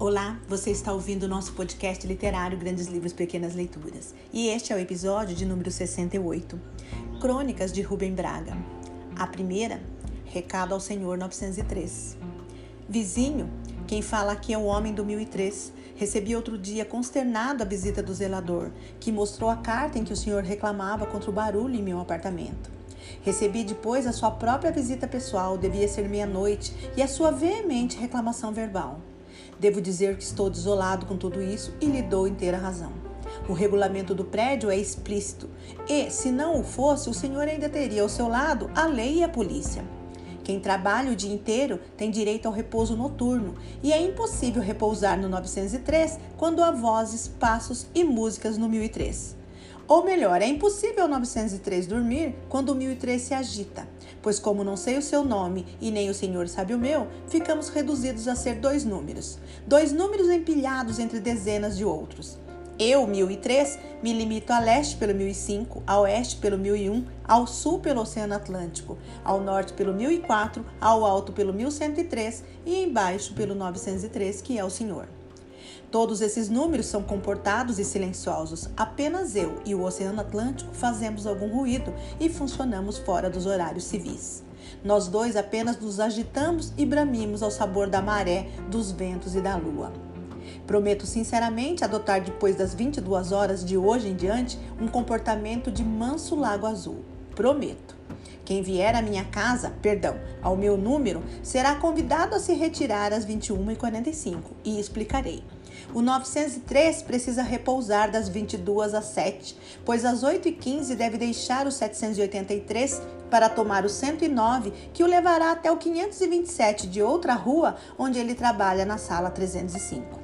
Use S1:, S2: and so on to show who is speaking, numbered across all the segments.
S1: Olá, você está ouvindo o nosso podcast literário Grandes Livros Pequenas Leituras e este é o episódio de número 68, Crônicas de Rubem Braga. A primeira, Recado ao Senhor 903. Vizinho, quem fala aqui é o homem do 1003. Recebi outro dia consternado a visita do zelador, que mostrou a carta em que o senhor reclamava contra o barulho em meu apartamento. Recebi depois a sua própria visita pessoal, devia ser meia-noite, e a sua veemente reclamação verbal. Devo dizer que estou desolado com tudo isso e lhe dou inteira razão. O regulamento do prédio é explícito e, se não o fosse, o senhor ainda teria ao seu lado a lei e a polícia. Quem trabalha o dia inteiro tem direito ao repouso noturno e é impossível repousar no 903 quando há vozes, passos e músicas no 1003. Ou melhor, é impossível o 903 dormir quando o 1003 se agita, pois, como não sei o seu nome e nem o senhor sabe o meu, ficamos reduzidos a ser dois números. Dois números empilhados entre dezenas de outros. Eu, 1003, me limito a leste pelo 1005, a oeste pelo 1001, ao sul pelo Oceano Atlântico, ao norte pelo 1004, ao alto pelo 1103 e embaixo pelo 903, que é o senhor. Todos esses números são comportados e silenciosos. Apenas eu e o Oceano Atlântico fazemos algum ruído e funcionamos fora dos horários civis. Nós dois apenas nos agitamos e bramimos ao sabor da maré, dos ventos e da lua. Prometo sinceramente adotar depois das 22 horas de hoje em diante um comportamento de manso lago azul. Prometo. Quem vier à minha casa, perdão, ao meu número, será convidado a se retirar às 21h45 e explicarei. O 903 precisa repousar das 22 às 7, pois às 8h15 deve deixar o 783 para tomar o 109, que o levará até o 527 de outra rua, onde ele trabalha na sala 305.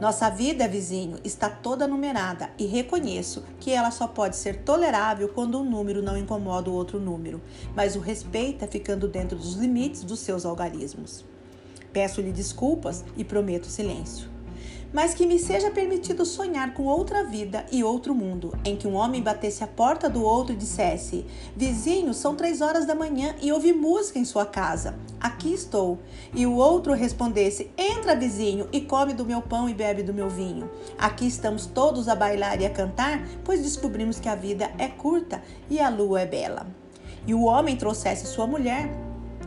S1: Nossa vida, vizinho, está toda numerada e reconheço que ela só pode ser tolerável quando um número não incomoda o outro número, mas o respeita ficando dentro dos limites dos seus algarismos. Peço-lhe desculpas e prometo silêncio mas que me seja permitido sonhar com outra vida e outro mundo, em que um homem batesse a porta do outro e dissesse: Vizinho, são três horas da manhã e ouvi música em sua casa. Aqui estou. E o outro respondesse: Entra, vizinho, e come do meu pão e bebe do meu vinho. Aqui estamos todos a bailar e a cantar, pois descobrimos que a vida é curta e a lua é bela. E o homem trouxesse sua mulher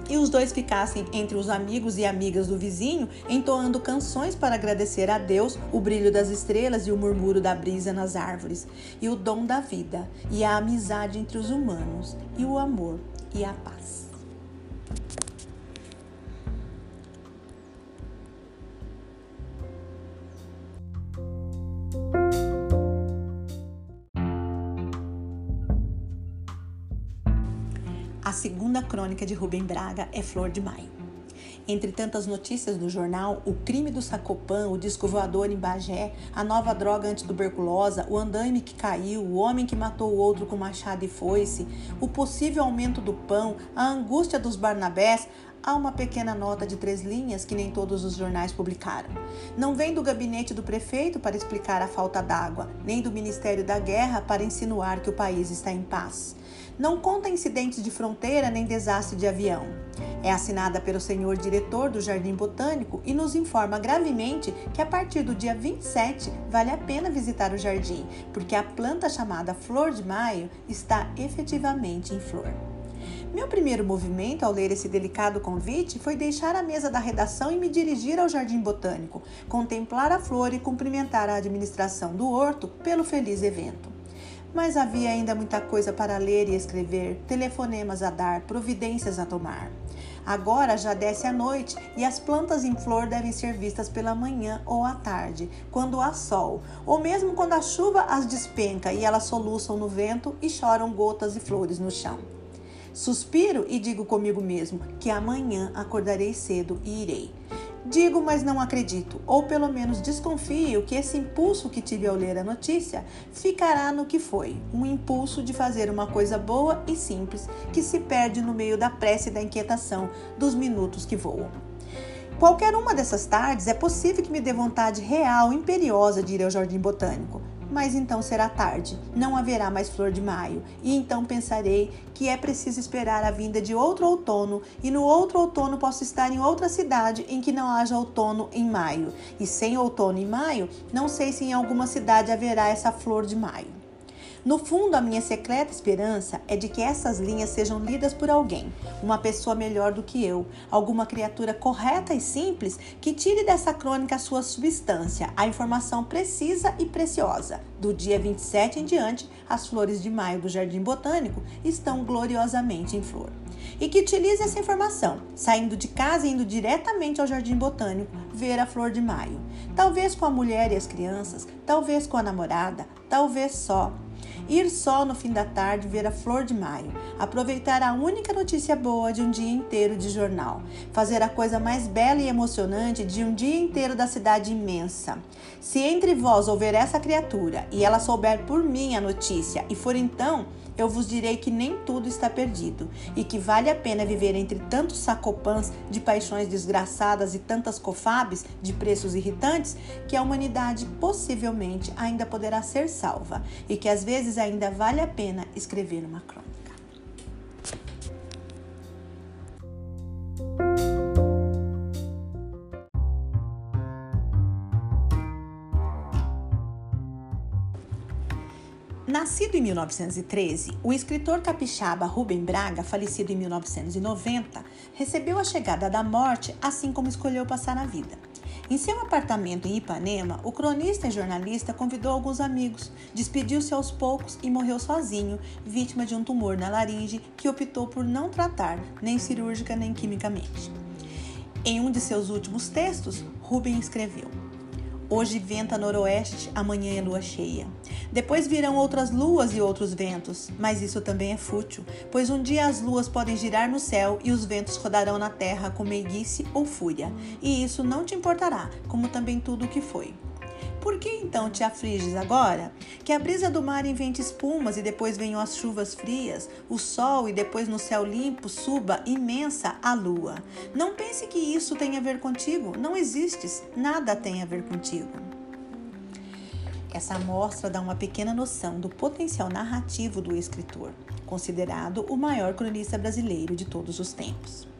S1: e os dois ficassem entre os amigos e amigas do vizinho, entoando canções para agradecer a Deus o brilho das estrelas e o murmúrio da brisa nas árvores, e o dom da vida, e a amizade entre os humanos, e o amor e a paz. A segunda crônica de Rubem Braga é Flor de Maio. Entre tantas notícias do jornal, o crime do Sacopan, o disco voador em Bagé, a nova droga antituberculosa, o andaime que caiu, o homem que matou o outro com machado e foice, o possível aumento do pão, a angústia dos Barnabés, há uma pequena nota de três linhas que nem todos os jornais publicaram. Não vem do gabinete do prefeito para explicar a falta d'água, nem do Ministério da Guerra para insinuar que o país está em paz. Não conta incidentes de fronteira nem desastre de avião. É assinada pelo senhor diretor do Jardim Botânico e nos informa gravemente que a partir do dia 27 vale a pena visitar o jardim, porque a planta chamada Flor de Maio está efetivamente em flor. Meu primeiro movimento ao ler esse delicado convite foi deixar a mesa da redação e me dirigir ao Jardim Botânico, contemplar a flor e cumprimentar a administração do horto pelo feliz evento mas havia ainda muita coisa para ler e escrever, telefonemas a dar, providências a tomar. Agora já desce a noite e as plantas em flor devem ser vistas pela manhã ou à tarde, quando há sol, ou mesmo quando a chuva as despenca e elas soluçam no vento e choram gotas e flores no chão. Suspiro e digo comigo mesmo que amanhã acordarei cedo e irei. Digo, mas não acredito, ou pelo menos desconfio que esse impulso que tive ao ler a notícia ficará no que foi: um impulso de fazer uma coisa boa e simples que se perde no meio da pressa e da inquietação dos minutos que voam. Qualquer uma dessas tardes é possível que me dê vontade real, imperiosa de ir ao Jardim Botânico, mas então será tarde, não haverá mais flor de maio, e então pensarei que é preciso esperar a vinda de outro outono, e no outro outono posso estar em outra cidade em que não haja outono em maio, e sem outono em maio, não sei se em alguma cidade haverá essa flor de maio. No fundo, a minha secreta esperança é de que essas linhas sejam lidas por alguém, uma pessoa melhor do que eu, alguma criatura correta e simples que tire dessa crônica a sua substância, a informação precisa e preciosa. Do dia 27 em diante, as flores de maio do Jardim Botânico estão gloriosamente em flor e que utilize essa informação, saindo de casa e indo diretamente ao Jardim Botânico ver a flor de maio. Talvez com a mulher e as crianças, talvez com a namorada, talvez só. Ir só no fim da tarde ver a flor de maio, aproveitar a única notícia boa de um dia inteiro de jornal, fazer a coisa mais bela e emocionante de um dia inteiro da cidade imensa. Se entre vós houver essa criatura e ela souber por mim a notícia, e for então eu vos direi que nem tudo está perdido e que vale a pena viver entre tantos sacopãs de paixões desgraçadas e tantas cofabes de preços irritantes que a humanidade possivelmente ainda poderá ser salva e que às vezes ainda vale a pena escrever uma crônica. 1913, o escritor capixaba Rubem Braga, falecido em 1990, recebeu a chegada da morte assim como escolheu passar a vida. Em seu apartamento em Ipanema, o cronista e jornalista convidou alguns amigos, despediu-se aos poucos e morreu sozinho, vítima de um tumor na laringe que optou por não tratar, nem cirúrgica nem quimicamente. Em um de seus últimos textos, Rubem escreveu: Hoje venta noroeste, amanhã é lua cheia. Depois virão outras luas e outros ventos, mas isso também é fútil, pois um dia as luas podem girar no céu e os ventos rodarão na terra com meiguice ou fúria, e isso não te importará, como também tudo o que foi. Por que então te afliges agora? Que a brisa do mar invente espumas e depois venham as chuvas frias, o sol e depois no céu limpo suba imensa a lua. Não pense que isso tem a ver contigo, não existes, nada tem a ver contigo. Essa amostra dá uma pequena noção do potencial narrativo do escritor, considerado o maior cronista brasileiro de todos os tempos.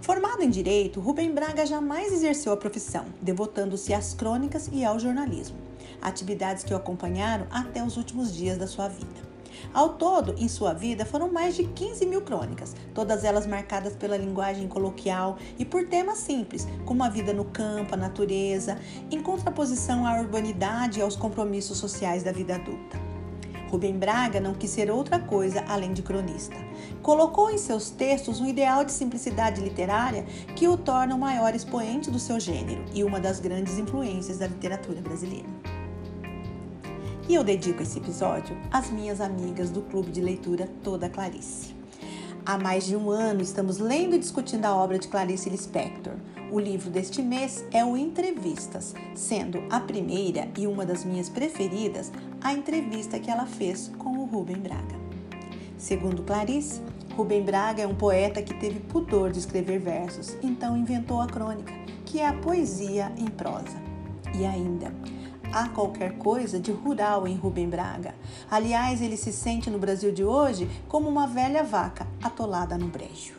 S1: Formado em direito, Rubem Braga jamais exerceu a profissão, devotando-se às crônicas e ao jornalismo, atividades que o acompanharam até os últimos dias da sua vida. Ao todo, em sua vida, foram mais de 15 mil crônicas, todas elas marcadas pela linguagem coloquial e por temas simples, como a vida no campo, a natureza, em contraposição à urbanidade e aos compromissos sociais da vida adulta. Rubem Braga não quis ser outra coisa além de cronista. Colocou em seus textos um ideal de simplicidade literária que o torna o maior expoente do seu gênero e uma das grandes influências da literatura brasileira. E eu dedico esse episódio às minhas amigas do Clube de Leitura Toda Clarice. Há mais de um ano estamos lendo e discutindo a obra de Clarice Lispector. O livro deste mês é o Entrevistas, sendo a primeira e uma das minhas preferidas a entrevista que ela fez com o Rubem Braga. Segundo Clarice, Rubem Braga é um poeta que teve pudor de escrever versos, então inventou a crônica, que é a poesia em prosa. E ainda, há qualquer coisa de rural em Rubem Braga. Aliás, ele se sente no Brasil de hoje como uma velha vaca atolada no brejo.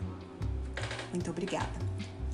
S1: Muito obrigada